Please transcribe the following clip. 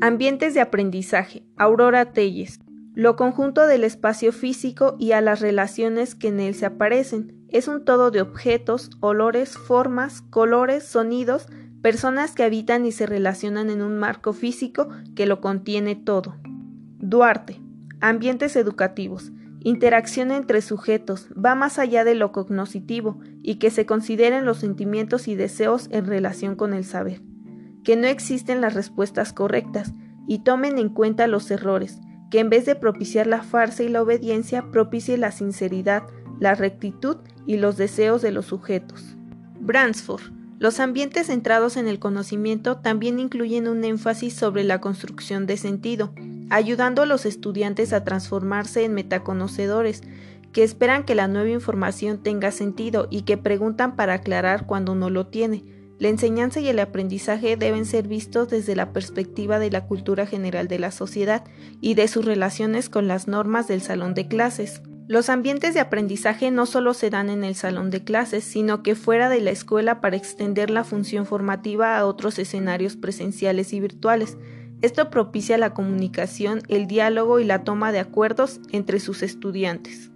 Ambientes de aprendizaje. Aurora Telles. Lo conjunto del espacio físico y a las relaciones que en él se aparecen. Es un todo de objetos, olores, formas, colores, sonidos, personas que habitan y se relacionan en un marco físico que lo contiene todo. Duarte. Ambientes educativos. Interacción entre sujetos va más allá de lo cognoscitivo y que se consideren los sentimientos y deseos en relación con el saber. Que no existen las respuestas correctas y tomen en cuenta los errores, que en vez de propiciar la farsa y la obediencia, propicie la sinceridad, la rectitud y los deseos de los sujetos. Bransford. Los ambientes centrados en el conocimiento también incluyen un énfasis sobre la construcción de sentido, ayudando a los estudiantes a transformarse en metaconocedores, que esperan que la nueva información tenga sentido y que preguntan para aclarar cuando no lo tiene. La enseñanza y el aprendizaje deben ser vistos desde la perspectiva de la cultura general de la sociedad y de sus relaciones con las normas del salón de clases. Los ambientes de aprendizaje no solo se dan en el salón de clases, sino que fuera de la escuela para extender la función formativa a otros escenarios presenciales y virtuales. Esto propicia la comunicación, el diálogo y la toma de acuerdos entre sus estudiantes.